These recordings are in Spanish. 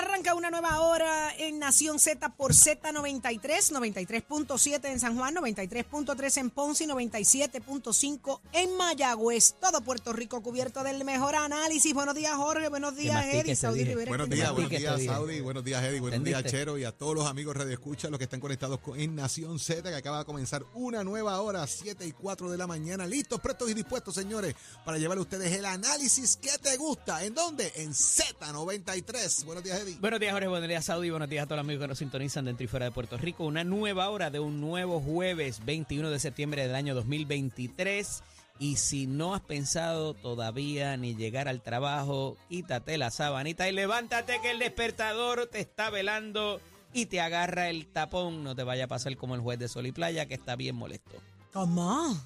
Arranca una nueva hora en Nación Z por Z93, 93.7 en San Juan, 93.3 en Ponce y 97.5 en Mayagüez. Todo Puerto Rico cubierto del mejor análisis. Buenos días, Jorge. Buenos días, Eddie. Saudi. Rivera. Buenos ¿qué días, buenos días, este día. Saudi, buenos días, Eddie, buenos días. Chero, y a todos los amigos Radio Escucha, los que están conectados con- en Nación Z, que acaba de comenzar una nueva hora, 7 y 4 de la mañana. Listos, prestos y dispuestos, señores, para llevarle a ustedes el análisis que te gusta. ¿En dónde? En Z93. Buenos días, Eddie. Buenos días, Jorge. Buenos días, Saudi. Buenos días a todos los amigos que nos sintonizan dentro y fuera de Puerto Rico. Una nueva hora de un nuevo jueves 21 de septiembre del año 2023. Y si no has pensado todavía ni llegar al trabajo, quítate la sabanita y levántate que el despertador te está velando y te agarra el tapón. No te vaya a pasar como el juez de Sol y Playa que está bien molesto. ¿Cómo?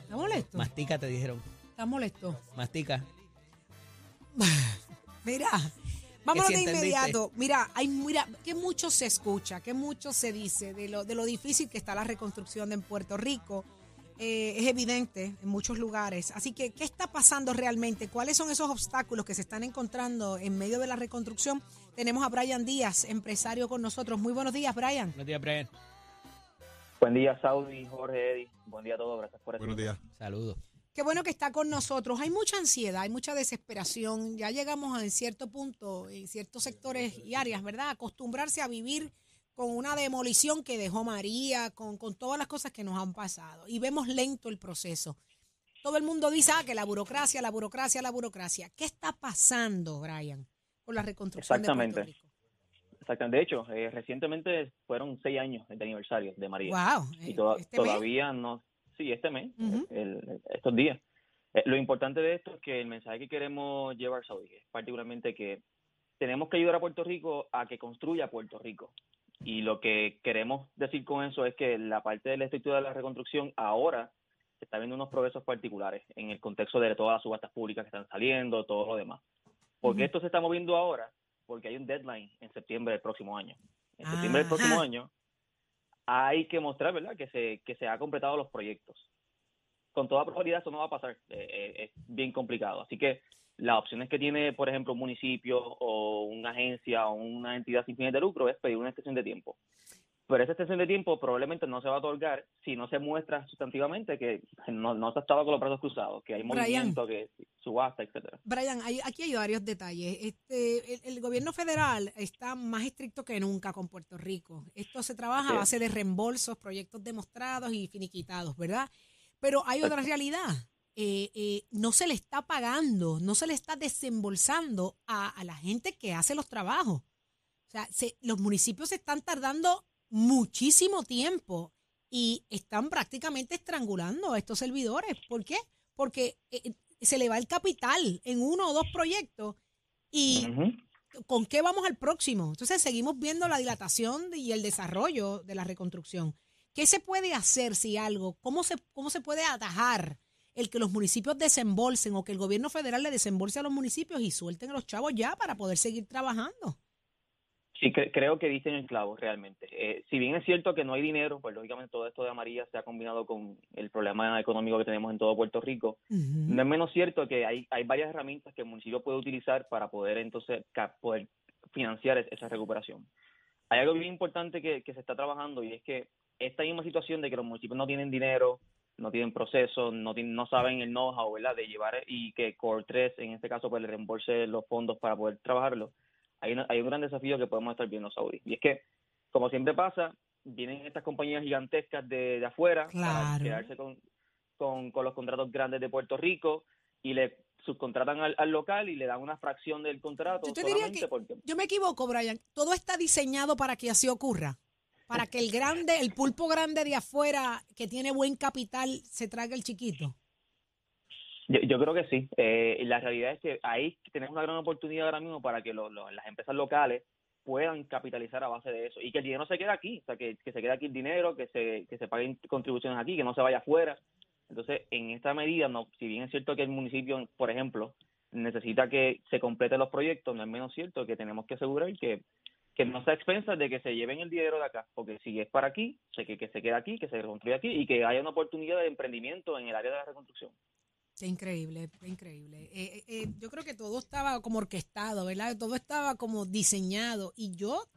¿Está molesto? Mastica, te dijeron. ¿Está molesto? Mastica. Mira, vámonos si de inmediato. Mira, hay, mira, que mucho se escucha, que mucho se dice de lo, de lo difícil que está la reconstrucción en Puerto Rico. Eh, es evidente en muchos lugares. Así que, ¿qué está pasando realmente? ¿Cuáles son esos obstáculos que se están encontrando en medio de la reconstrucción? Tenemos a Brian Díaz, empresario con nosotros. Muy buenos días, Brian. Buenos días, Brian. Buen día, Saudi, Jorge, Eddy. Buen día a todos. Gracias por Buenos estar. días. Saludos. Qué bueno que está con nosotros. Hay mucha ansiedad, hay mucha desesperación. Ya llegamos a en cierto punto, en ciertos sectores y áreas, ¿verdad? Acostumbrarse a vivir con una demolición que dejó María, con, con todas las cosas que nos han pasado. Y vemos lento el proceso. Todo el mundo dice ah, que la burocracia, la burocracia, la burocracia. ¿Qué está pasando, Brian, con la reconstrucción de Exactamente. Puerto Rico? Exactamente. De hecho, eh, recientemente fueron seis años de aniversario de María. Wow. Y toda- este mes. todavía no. Sí, este mes, el- estos días. Eh, lo importante de esto es que el mensaje que queremos llevar, Saudi, es particularmente que tenemos que ayudar a Puerto Rico a que construya Puerto Rico. Y lo que queremos decir con eso es que la parte de la estructura de la reconstrucción ahora se está viendo unos progresos particulares en el contexto de todas las subastas públicas que están saliendo, todo lo demás. ¿Por qué Ujú. esto se está moviendo ahora? Porque hay un deadline en septiembre del próximo año. En septiembre del Ajá. próximo año hay que mostrar, ¿verdad?, que se, que se ha completado los proyectos. Con toda probabilidad eso no va a pasar, eh, eh, es bien complicado. Así que las opciones que tiene, por ejemplo, un municipio o una agencia o una entidad sin fines de lucro es pedir una extensión de tiempo. Pero esa extensión de tiempo probablemente no se va a otorgar si no se muestra sustantivamente que no, no se ha estado con los brazos cruzados, que hay Brian. movimiento, que subasta, etcétera. Brian, hay- aquí hay varios detalles. Este, el, el gobierno federal está más estricto que nunca con Puerto Rico. Esto se trabaja a base de reembolsos, proyectos demostrados y finiquitados, ¿verdad? Pero hay otra realidad. Eh, eh, no se le está pagando, no se le está desembolsando a, a la gente que hace los trabajos. O sea, se- los municipios se están tardando muchísimo tiempo y están prácticamente estrangulando a estos servidores. ¿Por qué? Porque eh, se le va el capital en uno o dos proyectos y. ¿con qué vamos al próximo? Entonces seguimos viendo la dilatación y el desarrollo de la reconstrucción. ¿Qué se puede hacer si algo? ¿Cómo se, cómo se puede atajar el que los municipios desembolsen o que el gobierno federal le desembolse a los municipios y suelten a los chavos ya para poder seguir trabajando? Sí, cre- creo que dicen el clavo realmente. Eh, si bien es cierto que no hay dinero, pues lógicamente todo esto de María se ha combinado con el problema económico que tenemos en todo Puerto Rico. No es menos cierto que hay, hay varias herramientas que el municipio puede utilizar para poder entonces poder financiar es- esa recuperación. Hay algo bien importante que, que se está trabajando y es que esta misma situación de que los municipios no tienen dinero, no tienen procesos, no tienen, no saben el know-how, ¿verdad? De llevar y que Core 3, en este caso, pues le reembolse los fondos para poder trabajarlo. Hay, una- hay un gran desafío que podemos estar viendo, Saudi. Y es que, como siempre pasa, vienen estas compañías gigantescas de, de afuera Claro. quedarse con, con, con los contratos grandes de Puerto Rico y le subcontratan al, al local y le dan una fracción del contrato Yo te diría solamente que- porque Yo me equivoco, Brian. Todo está diseñado para que así ocurra. Para que el grande, el pulpo grande de afuera, que tiene buen capital, se trague el chiquito. Yo, yo creo que sí. Eh, la realidad es que ahí tenemos una gran oportunidad ahora mismo para que lo- lo- las empresas locales puedan capitalizar a base de eso y que el dinero se quede aquí, o sea, que, se quede aquí el dinero, que se, que se paguen contribuciones aquí, que no se vaya afuera. Entonces, en esta medida, no, si bien es cierto que el municipio, por ejemplo, necesita que se completen los proyectos, no es menos cierto que tenemos que asegurar que, que no sea expensas de que se lleven el dinero de acá, porque si es para aquí, que, que se quede aquí, que se reconstruya aquí y que haya una oportunidad de emprendimiento en el área de la reconstrucción. Qué increíble, qué increíble. Eh, eh, eh, yo creo que todo estaba como orquestado, ¿verdad? Todo estaba como diseñado. Y yo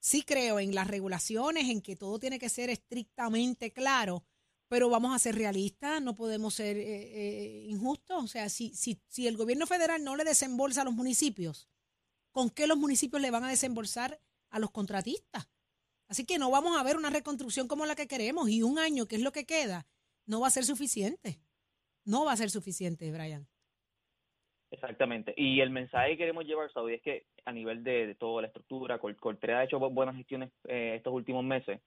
sí creo en las regulaciones, en que todo tiene que ser estrictamente claro, pero vamos a ser realistas, no podemos ser eh, eh, injustos. O sea, si, si, si el gobierno federal no le desembolsa a los municipios, ¿con qué los municipios le van a desembolsar a los contratistas? Así que no vamos a ver una reconstrucción como la que queremos y un año, que es lo que queda, no va a ser suficiente. No va a ser suficiente, Brian. Exactamente. Y el mensaje que queremos llevar, Saudi, es que a nivel de, toda la estructura, Col- Coltrea ha hecho bu- buenas gestiones eh, estos últimos meses.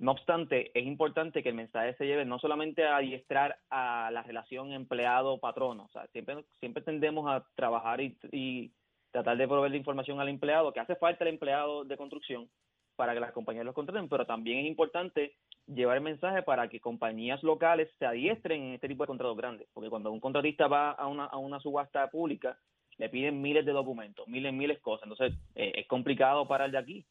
No obstante, es importante que el mensaje se lleve no solamente a adiestrar a la relación empleado-patrono. O sea, siempre, siempre tendemos a trabajar y, y tratar de proveer la información al empleado, que hace falta el empleado de construcción para que las compañías los contraten, pero también es importante llevar el mensaje para que compañías locales se adiestren en este tipo de contratos grandes, porque cuando un contratista va a una, a una subasta pública, le piden miles de documentos, miles, miles de cosas, entonces eh, es complicado para el de aquí.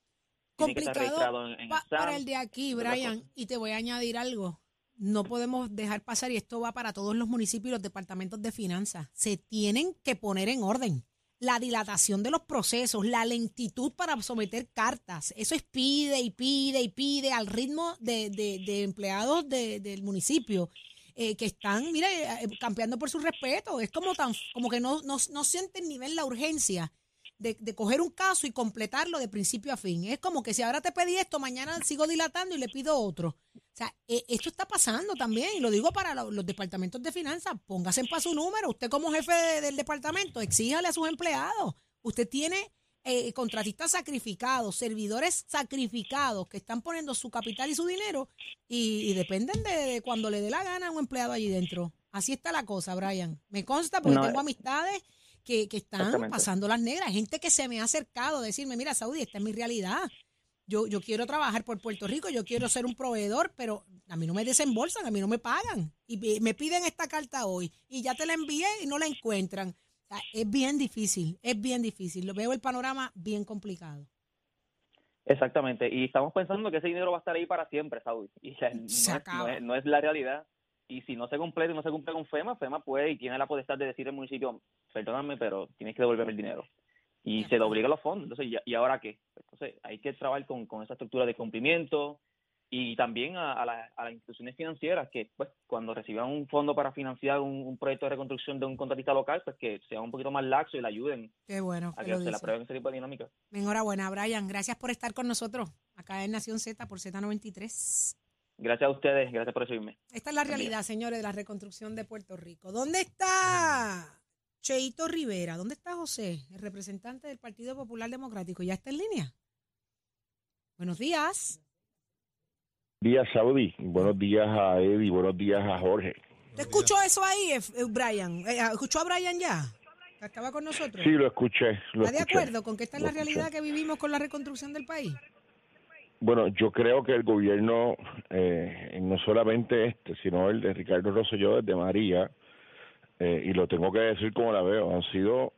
Complicado en, en pa- para el de aquí, Brian. Y te voy a añadir algo. No podemos dejar pasar, y esto va para todos los municipios y los departamentos de finanzas. Se tienen que poner en orden. La dilatación de los procesos, la lentitud para someter cartas. Eso es pide y pide y pide al ritmo de, de- empleados de- del municipio. eh, que están, mire, eh, campeando por su respeto. Es como tan, como que no, no, no sienten nivel la urgencia de, de coger un caso y completarlo de principio a fin. Es como que si ahora te pedí esto, mañana sigo dilatando y le pido otro. O sea, eh, esto está pasando también, y lo digo para lo- los departamentos de finanzas, póngase para su número. Usted como jefe de- del departamento, exíjale a sus empleados. Usted tiene eh, contratistas sacrificados, servidores sacrificados que están poniendo su capital y su dinero y, y dependen de, de cuando le dé la gana a un empleado allí dentro. Así está la cosa, Brian. Me consta porque No, tengo eh. amistades que, que están pasando las negras. Gente que se me ha acercado a decirme, mira, Saudi, esta es mi realidad. Yo, yo quiero trabajar por Puerto Rico, yo quiero ser un proveedor, pero a mí no me desembolsan, a mí no me pagan. Y me piden esta carta hoy y ya te la envié y no la encuentran. O sea, es bien difícil, es bien difícil. Lo veo el panorama bien complicado. Exactamente, y estamos pensando que ese dinero va a estar ahí para siempre, Saudi, y Se es, no es- no es la realidad. Y si no se completa y no se cumple con FEMA, FEMA puede y tiene la potestad de decir al municipio, perdóname, pero tienes que devolverme el dinero. Y se le acuerdo. obliga a los fondos. Entonces, ¿y, y ahora qué? Entonces, hay que trabajar con, con esa estructura de cumplimiento y también a, a la- a las instituciones financieras que, pues, cuando reciban un fondo para financiar un, un proyecto de reconstrucción de un contratista local, pues que sean un poquito más laxos y le ayuden Qué bueno a que que se le dices. aprueben ese tipo de dinámica. Enhorabuena, Brian. Gracias por estar con nosotros acá en Nación Z por Z93. Gracias a ustedes, gracias por recibirme. Esta es la realidad, señores, de la reconstrucción de Puerto Rico. ¿Dónde está Cheito Rivera? ¿Dónde está José, el representante del Partido Popular Democrático? ¿Ya está en línea? Buenos días. días, Saudi. Buenos días a Eddie. Buenos días a Jorge. ¿Te escuchó eso ahí, eh, eh, Brian? Eh, ¿Escuchó a Brian ya? Estaba con nosotros. Sí, lo escuché. Lo ¿Está de escuché. acuerdo con que esta es la Lo escuché. realidad que vivimos con la reconstrucción del país? Bueno, yo creo que el gobierno, eh, no solamente este, sino el de Ricardo Rosselló desde María, eh, y lo tengo que decir como la veo, han sido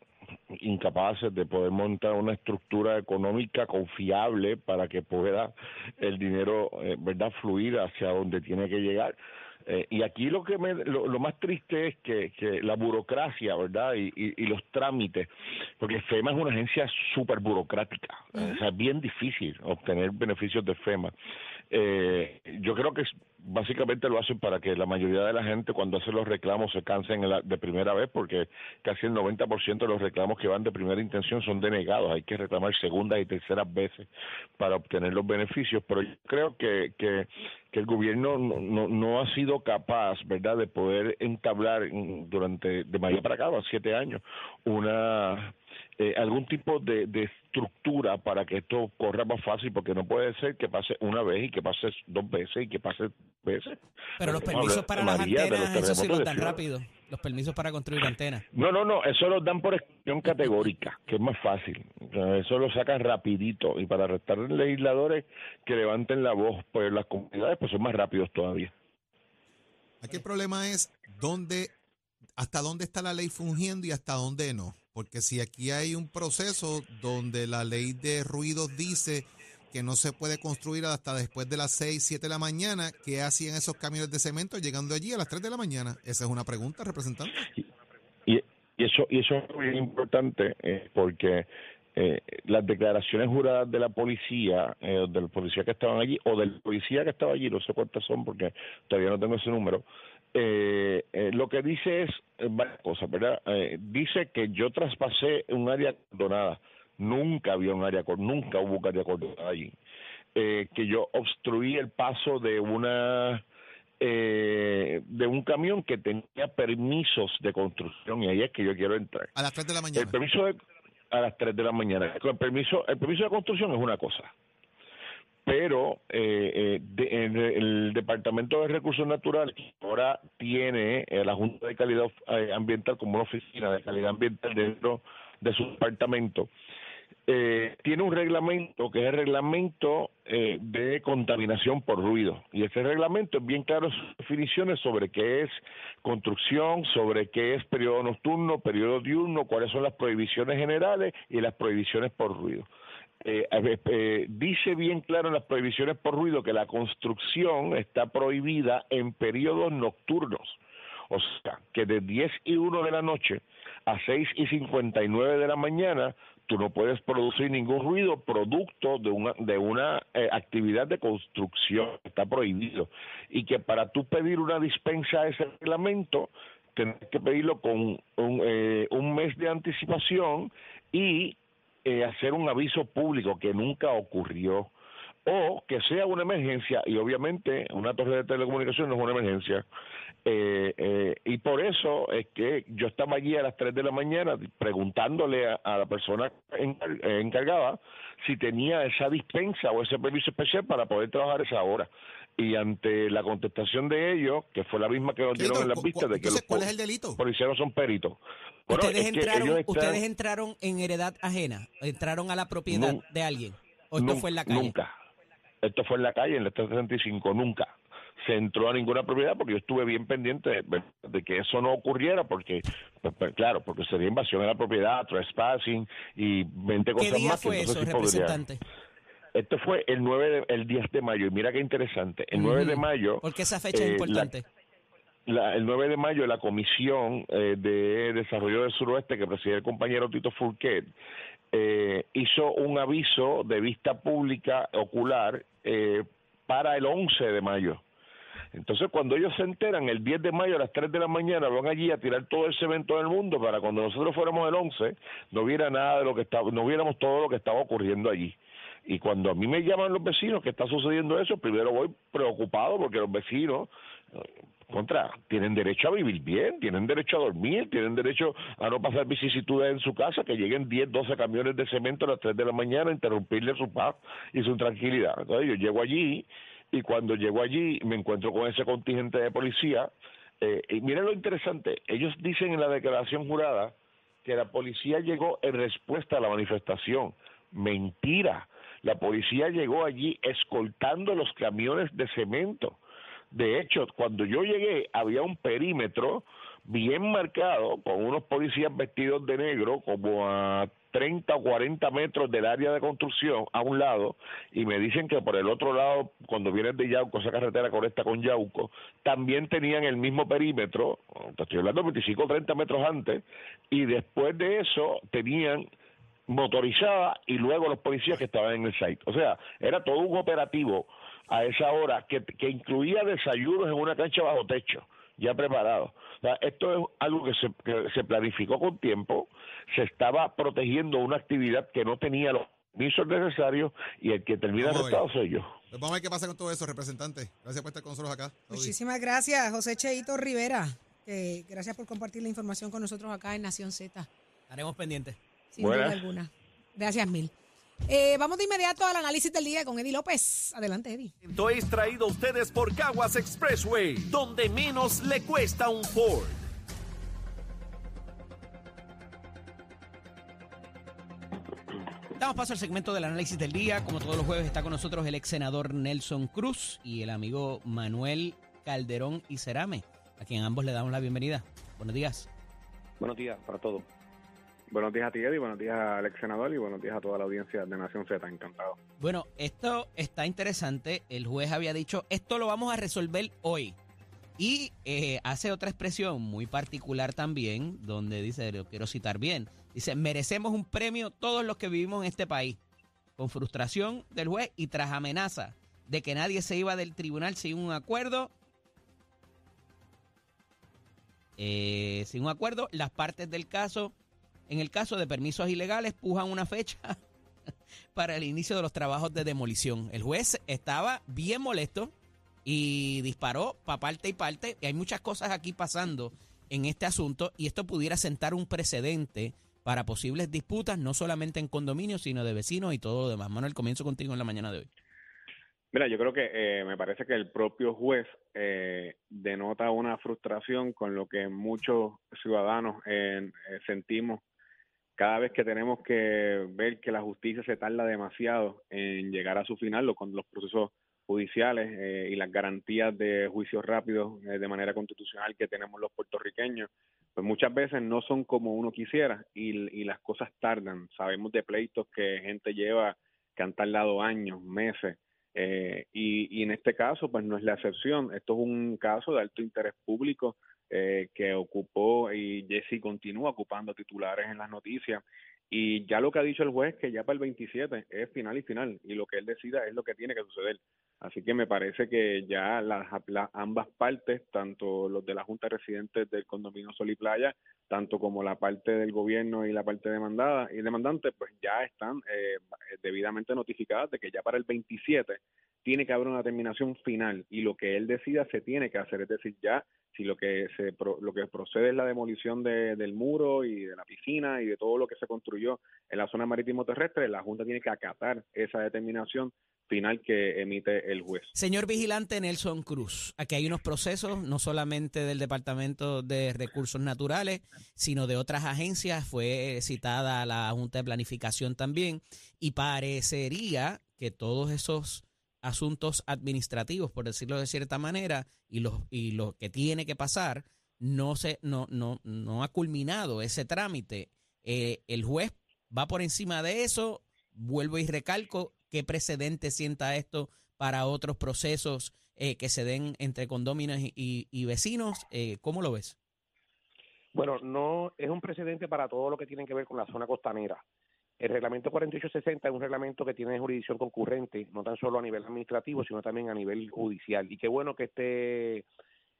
incapaces de poder montar una estructura económica confiable para que pueda el dinero, eh, verdad, fluir hacia donde tiene que llegar. Eh, y aquí lo que me, lo, lo más triste es que, que la burocracia, ¿verdad? Y, y, y los trámites, porque FEMA es una agencia súper burocrática, o sea, es bien difícil obtener beneficios de FEMA. Eh, yo creo que básicamente lo hacen para que la mayoría de la gente cuando hace los reclamos se cansen de primera vez, porque casi el 90% de los reclamos que van de primera intención son denegados. Hay que reclamar segundas y terceras veces para obtener los beneficios. Pero yo creo que, que, que el gobierno no, no, no ha sido capaz, ¿verdad?, de poder entablar durante, de mayo para acá, siete años, una eh, algún tipo de, de estructura para que esto corra más fácil, porque no puede ser que pase una vez y que pase dos veces y que pase veces. Pero los Porque permisos para las María, los antenas, eso sí los dan rápido. Los permisos para construir antenas. No, no, no, eso lo dan por excepción categórica, que es más fácil. Eso lo sacan rapidito y para arrestar legisladores que levanten la voz, pues las comunidades pues son más rápidos todavía. Aquí el problema es dónde, hasta dónde está la ley fungiendo y hasta dónde no. Porque si aquí hay un proceso donde la ley de ruidos dice que no se puede construir hasta después de las 6, 7 de la mañana, ¿qué hacían esos camiones de cemento llegando allí a las 3 de la mañana? Esa es una pregunta, representante. Y, eso y eso es muy importante eh, porque eh, las declaraciones juradas de la policía, eh, del policía que estaban allí, o del policía que estaba allí, no sé cuántas son porque todavía no tengo ese número, eh, eh, lo que dice es varias cosas, ¿verdad? Dice que yo traspasé un área acordonada. Nunca había un área, nunca hubo un área acordonada allí. Eh, que yo obstruí el paso de una eh, de un camión que tenía permisos de construcción y ahí es que yo quiero entrar. A las 3 de la El mañana. permiso de, a las 3 de la mañana. El permiso, el permiso de construcción es una cosa, pero eh, eh, de- en el Departamento de Recursos Naturales ahora tiene eh, la Junta de Calidad eh, Ambiental como una oficina de calidad ambiental dentro de su departamento. Eh, tiene un reglamento que es el reglamento eh, de contaminación por ruido y ese reglamento es bien claro sus definiciones sobre qué es construcción, sobre qué es periodo nocturno, periodo diurno, cuáles son las prohibiciones generales y las prohibiciones por ruido. Eh, eh, dice bien claro en las prohibiciones por ruido que la construcción está prohibida en periodos nocturnos. O sea, que de 10 y 1 de la noche a 6 y 59 de la mañana, tú no puedes producir ningún ruido producto de una, de una eh, actividad de construcción. Está prohibido. Y que para tú pedir una dispensa a ese reglamento, tienes que pedirlo con un, eh, un mes de anticipación y eh, hacer un aviso público que nunca ocurrió o que sea una emergencia y obviamente una torre de telecomunicación no es una emergencia eh, eh, y por eso es que yo estaba allí a las 3 de la mañana preguntándole a, a la persona encar- eh, encargada si tenía esa dispensa o ese permiso especial para poder trabajar esa hora y ante la contestación de ellos que fue la misma que nos dieron en las vistas de que los ¿cuál es el delito? policías no son peritos Bueno, ustedes, entraron, ellos están- ustedes entraron en heredad ajena, entraron a la propiedad Nun- de alguien. O esto fue en la calle. Nunca. Esto fue en la calle, en la 365, nunca. Se entró a ninguna propiedad porque yo estuve bien pendiente de, de que eso no ocurriera, porque, pues, pues, claro, porque sería invasión de la propiedad, trespassing y 20 ¿Qué cosas día más. que fue entonces eso, sí podría- representante? Esto fue el 9 de- el 10 de mayo, y mira qué interesante. El 9 de mayo. Porque esa fecha es eh, importante. la- el 9 de mayo la Comisión eh, de Desarrollo del Suroeste que preside el compañero Tito Furquet eh, hizo un aviso de vista pública ocular eh, para el 11 de mayo. Entonces, cuando ellos se enteran, el 10 de mayo a las 3 de la mañana van allí a tirar todo ese evento del mundo para cuando nosotros fuéramos el 11 no hubiera nada de lo que estaba, no viéramos todo lo que estaba ocurriendo allí. Y cuando a mí me llaman los vecinos que está sucediendo eso, primero voy preocupado porque los vecinos eh, contra, tienen derecho a vivir bien, tienen derecho a dormir, tienen derecho a no pasar vicisitudes en su casa, que lleguen 10, 12 camiones de cemento a las 3 de la mañana a interrumpirle su paz y su tranquilidad. Entonces yo llego allí y cuando llego allí me encuentro con ese contingente de policía. eh, y miren lo interesante, ellos dicen en la declaración jurada que la policía llegó en respuesta a la manifestación. Mentira. La policía llegó allí escoltando los camiones de cemento. De hecho, cuando yo llegué había un perímetro bien marcado con unos policías vestidos de negro como a 30 o 40 metros del área de construcción a un lado y me dicen que por el otro lado, cuando vienes de Yauco, esa carretera conecta con Yauco, también tenían el mismo perímetro, te estoy hablando 25 o 30 metros antes, y después de eso tenían motorizada y luego los policías que estaban en el site. O sea, era todo un operativo a esa hora que, que incluía desayunos en una cancha bajo techo, ya preparado. O sea, esto es algo que se, que se planificó con tiempo, se estaba protegiendo una actividad que no tenía los permisos necesarios y el que termina arrestado soy yo. Pues vamos a ver qué pasa con todo eso, representante. Gracias por estar con nosotros acá. Muchísimas gracias, José Cheito Rivera. que gracias por compartir la información con nosotros acá en Nación Z. Estaremos pendientes. Sin Buenas. duda alguna. Gracias mil. Eh, vamos de inmediato al análisis del día con Eddie López. Adelante, Eddie. Esto es traído a ustedes por Caguas Expressway, donde menos le cuesta un Ford. Damos paso al segmento del análisis del día. Como todos los jueves está con nosotros el ex senador Nelson Cruz y el amigo Manuel Calderón y Cerame, a quien ambos le damos la bienvenida. Buenos días. Buenos días para todos. Buenos días a ti, buenos días al ex senador y buenos días a toda la audiencia de Nación Z. Encantado. Bueno, esto está interesante. El juez había dicho, esto lo vamos a resolver hoy. Y eh, hace otra expresión muy particular también, donde dice, lo quiero citar bien, dice, merecemos un premio todos los que vivimos en este país. Con frustración del juez y tras amenaza de que nadie se iba del tribunal sin un acuerdo, eh, sin un acuerdo, las partes del caso, en el caso de permisos ilegales, pujan una fecha para el inicio de los trabajos de demolición. El juez estaba bien molesto y disparó para parte y parte. Y hay muchas cosas aquí pasando en este asunto y esto pudiera sentar un precedente para posibles disputas, no solamente en condominios, sino de vecinos y todo lo demás. Manuel, comienzo contigo en la mañana de hoy. Mira, yo creo que eh, me parece que el propio juez eh, denota una frustración con lo que muchos ciudadanos eh, sentimos cada vez que tenemos que ver que la justicia se tarda demasiado en llegar a su final con los procesos judiciales eh, y las garantías de juicios rápidos eh, de manera constitucional que tenemos los puertorriqueños, pues muchas veces no son como uno quisiera y, y las cosas tardan. Sabemos de pleitos que gente lleva que han tardado años, meses, eh, y, y en este caso, pues no es la excepción. Esto es un caso de alto interés público eh, que ocupó y Jesse continúa ocupando titulares en las noticias. Y ya lo que ha dicho el juez, que ya para el 27 es final y final, y lo que él decida es lo que tiene que suceder. Así que me parece que ya las, ambas partes, tanto los de la Junta de Residentes del condominio Sol y Playa, tanto como la parte del gobierno y la parte demandada y demandante, pues ya están eh, debidamente notificadas de que ya para el 27 tiene que haber una terminación final y lo que él decida se tiene que hacer, es decir, ya si lo que se lo que procede es la demolición de- del muro y de la piscina y de todo lo que se construyó en la zona marítimo terrestre, la Junta tiene que acatar esa determinación final que emite el juez. Señor vigilante Nelson Cruz, aquí hay unos procesos, no solamente del Departamento de Recursos Naturales, sino de otras agencias. Fue citada la Junta de Planificación también. Y parecería que todos esos asuntos administrativos, por decirlo de cierta manera, y los y lo que tiene que pasar, no se no no no ha culminado ese trámite. Eh, el juez va por encima de eso. Vuelvo y recalco qué precedente sienta esto para otros procesos eh, que se den entre condóminos y, y- vecinos. Eh, ¿Cómo lo ves? Bueno, no es un precedente para todo lo que tiene que ver con la zona costanera. El reglamento 4860 es un reglamento que tiene jurisdicción concurrente, no tan solo a nivel administrativo, sino también a nivel judicial. Y qué bueno que este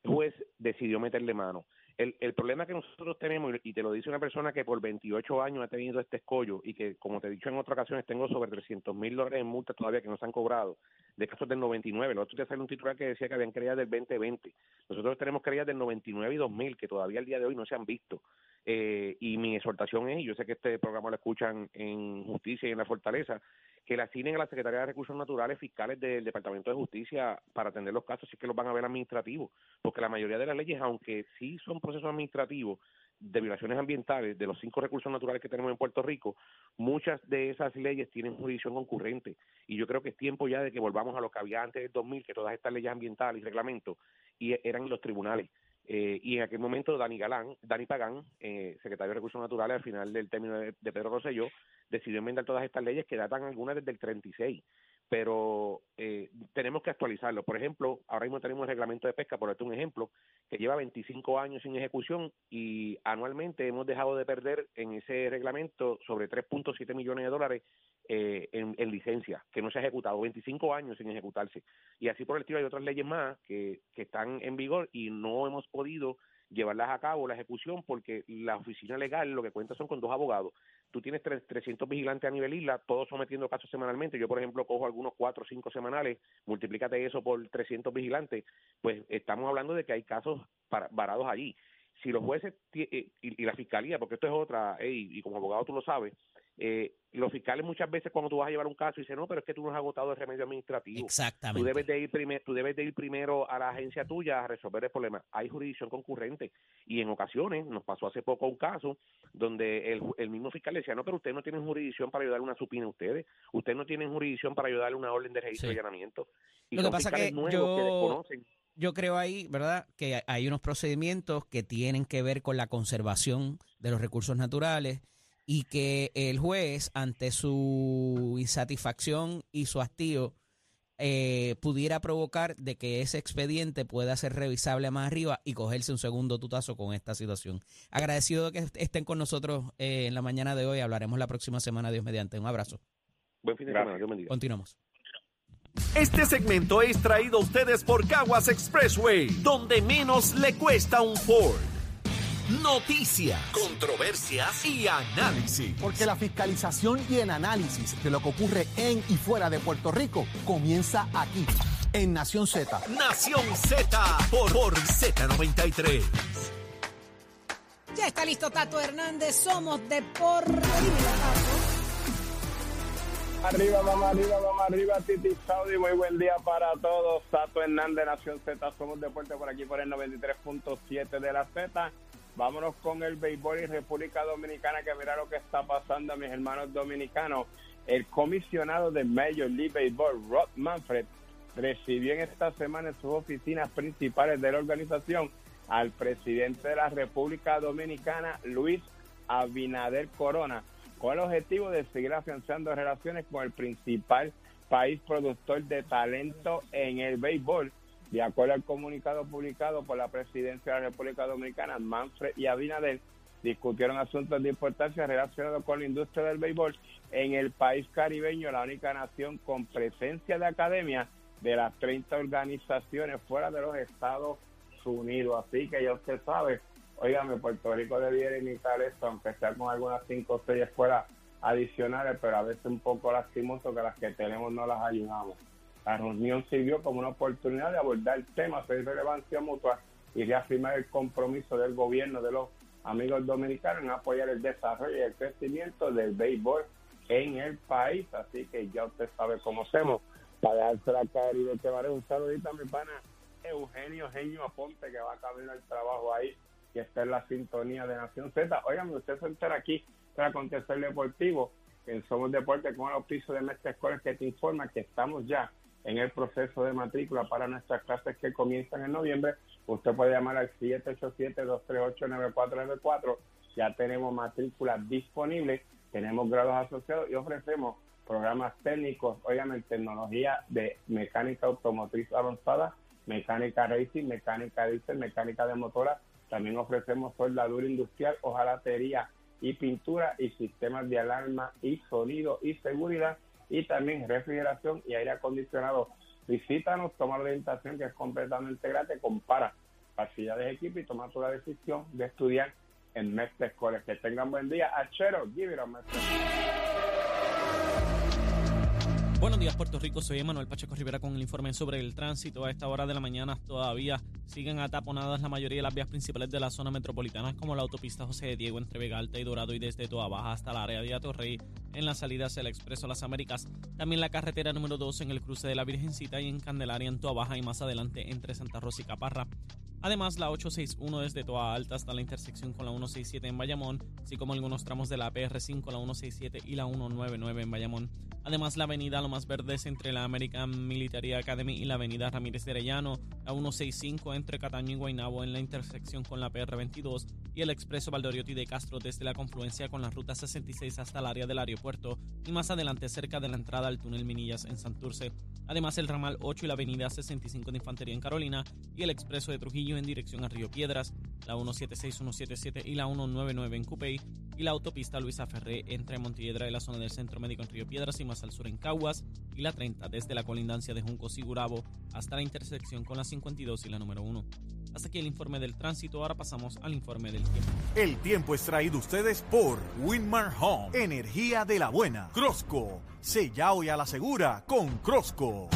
juez decidió meterle mano. El, el problema que nosotros tenemos, y te lo dice una persona que por 28 años ha tenido este escollo y que, como te he dicho en otras ocasiones, tengo sobre 300 mil dólares en multas todavía que no se han cobrado, de casos del 99. El otro día salió un titular que decía que habían querellas del 2020. Nosotros tenemos querellas del 99 y 2000 que todavía al día de hoy no se han visto. Eh, y mi exhortación es, y yo sé que este programa lo escuchan en Justicia y en la Fortaleza, que le asignen a la Secretaría de Recursos Naturales fiscales del Departamento de Justicia para atender los casos, si es que los van a ver administrativos, porque la mayoría de las leyes, aunque sí son procesos administrativos de violaciones ambientales, de los cinco recursos naturales que tenemos en Puerto Rico, muchas de esas leyes tienen jurisdicción concurrente. Y yo creo que es tiempo ya de que volvamos a lo que había antes del 2000, que todas estas leyes ambientales y reglamentos y eran los tribunales. Eh, y en aquel momento Dani Galán, Dani Pagán, eh, secretario de Recursos Naturales al final del término de, Pedro Rosselló, decidió enmendar todas estas leyes que datan algunas desde el 36. pero eh, tenemos que actualizarlo. Por ejemplo, ahora mismo tenemos el reglamento de pesca, por darte un ejemplo, que lleva 25 años sin ejecución y anualmente hemos dejado de perder en ese reglamento sobre 3.7 millones de dólares eh, en, en licencia, que no se ha ejecutado, 25 años sin ejecutarse. Y así por el estilo hay otras leyes más que, que están en vigor y no hemos podido llevarlas a cabo, la ejecución, porque la oficina legal lo que cuenta son con dos abogados. Tú tienes tres- 300 vigilantes a nivel isla, todos sometiendo casos semanalmente. Yo, por ejemplo, cojo algunos cuatro o cinco semanales, multiplícate eso por 300 vigilantes, pues estamos hablando de que hay casos para- varados allí. Si los jueces eh, y, la fiscalía, porque esto es otra, y como abogado tú lo sabes, eh, los fiscales muchas veces cuando tú vas a llevar un caso dicen, no, pero es que tú no has agotado el remedio administrativo. Tú Exactamente. debes de ir tú debes de ir primero a la agencia tuya a resolver el problema. Hay jurisdicción concurrente y en ocasiones nos pasó hace poco un caso donde el, el mismo fiscal decía, no, pero ustedes no tienen jurisdicción para ayudarle una supina a ustedes, ustedes no tienen jurisdicción para ayudarle una orden de registro Sí. y allanamiento. Y Lo que pasa fiscales que nuevos yo- que desconocen. yo creo ahí, ¿verdad? Que hay unos procedimientos que tienen que ver con la conservación de los recursos naturales y que el juez, ante su insatisfacción y su hastío, eh, pudiera provocar de que ese expediente pueda ser revisable más arriba y cogerse un segundo tutazo con esta situación. Agradecido de que est- estén con nosotros eh, en la mañana de hoy. Hablaremos la próxima semana, Dios mediante. Un abrazo. Buen fin de semana, Dios bendiga. Continuamos. Este segmento es traído a ustedes por Caguas Expressway, donde menos le cuesta un Ford. Noticias, controversias y análisis. Porque la fiscalización y el análisis de lo que ocurre en y fuera de Puerto Rico comienza aquí, en Nación Z. Nación Z por, por Z93. Ya está listo Tato Hernández, somos Deportes. Arriba, mamá, arriba, mamá, arriba, Titi Saudi. Muy buen día para todos. Sato Hernández, Nación Z, somos deporte por aquí por el 93.7 de la Z. Vámonos con el béisbol y República Dominicana, que mira lo que está pasando, mis hermanos dominicanos. El comisionado de Major League Baseball, Rod Manfred, recibió en esta semana en sus oficinas principales de la organización al presidente de la República Dominicana, Luis Abinader Corona, con el objetivo de seguir afianzando relaciones con el principal país productor de talento en el béisbol. De acuerdo al comunicado publicado por la presidencia de la República Dominicana, Manfred y Abinader discutieron asuntos de importancia relacionados con la industria del béisbol en el país caribeño, la única nación con presencia de academia de las 30 organizaciones fuera de los Estados Unidos. Así que ya usted sabe, Óigame, Puerto Rico debiera imitar esto, aunque sea con algunas cinco o seis escuelas adicionales, pero a veces un poco lastimoso que las que tenemos no las ayudamos. La reunión sirvió como una oportunidad de abordar temas de relevancia mutua y reafirmar el compromiso del gobierno de los amigos dominicanos en apoyar el desarrollo y el crecimiento del béisbol en el país. Así que ya usted sabe cómo hacemos para dejársela caer y de que un saludito a mi pana Eugenio Genio Aponte, que va a camino al trabajo ahí que está en la sintonía de Nación Z. Oigan, usted se entera aquí para acontecer deportivo en Somos Deporte con el auspicio de Mestre Escuelas que te informa que estamos ya en el proceso de matrícula para nuestras clases que comienzan en noviembre. Usted puede llamar al 787-238-9494. Ya tenemos matrícula disponible, tenemos grados asociados y ofrecemos programas técnicos, en tecnología de mecánica automotriz avanzada, mecánica racing, mecánica diésel, mecánica de motora. También ofrecemos soldadura industrial, hojalatería y pintura y sistemas de alarma y sonido y seguridad y también refrigeración y aire acondicionado. Visítanos, toma la orientación que es completamente gratis, compara facilidades de equipo y toma tu la decisión de estudiar en Mestre College. Que tengan buen día. Achero, give it a. Buenos días, Puerto Rico. Soy Emanuel Pacheco Rivera con el informe sobre el tránsito. A esta hora de la mañana todavía siguen ataponadas la mayoría de las vías principales de la zona metropolitana, como la autopista José de Diego entre Vega Alta y Dorado y desde Toa Baja hasta la área de Atorrey en las salidas del Expreso Las Américas. También la carretera número 2 en el cruce de la Virgencita y en Candelaria en Toa Baja y más adelante entre Santa Rosa y Caparra. Además, la 861 desde Toa Alta hasta la intersección con la 167 en Bayamón, así como algunos tramos de la PR5, la 167 y la 199 en Bayamón. Además, la avenida Lomas Verdes entre la American Military Academy y la avenida Ramírez de Arellano, la 165 entre Cataño y Guaynabo en la intersección con la PR22 y el expreso Valdoriotti de Castro desde la confluencia con la ruta 66 hasta el área del aeropuerto y más adelante cerca de la entrada al túnel Minillas en Santurce. Además, el ramal 8 y la avenida 65 de Infantería en Carolina y el expreso de Trujillo en dirección a Río Piedras, la 176, 177 y la 199 en Cupey y la autopista Luisa Ferré entre Montiedra y la zona del Centro Médico en Río Piedras y más al sur en Caguas y la 30 desde la colindancia de Juncos y Gurabo hasta la intersección con la 52 y la número 1. Hasta aquí el informe del tránsito, ahora pasamos al informe del tiempo. El tiempo es traído ustedes por Winmar Home, energía de la buena. Crosco, sella hoy a la segura con Crosco.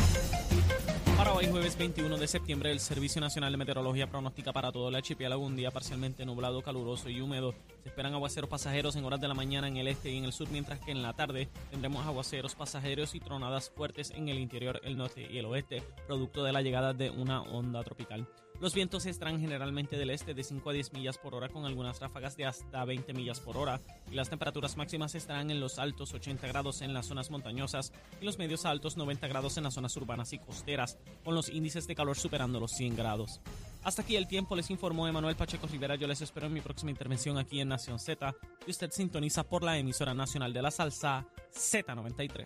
Para hoy, jueves 21 de septiembre, el Servicio Nacional de Meteorología pronostica para todo el archipiélago un día parcialmente nublado, caluroso y húmedo. Se esperan aguaceros pasajeros en horas de la mañana en el este y en el sur, mientras que en la tarde tendremos aguaceros pasajeros y tronadas fuertes en el interior, el norte y el oeste, producto de la llegada de una onda tropical. Los vientos estarán generalmente del este de 5 a 10 millas por hora con algunas ráfagas de hasta 20 millas por hora y las temperaturas máximas estarán en los altos 80 grados en las zonas montañosas y los medios altos 90 grados en las zonas urbanas y costeras con los índices de calor superando los 100 grados. Hasta aquí el tiempo, les informó Emanuel Pacheco Rivera. Yo les espero en mi próxima intervención aquí en Nación Z. Y usted sintoniza por la emisora nacional de la salsa Z93.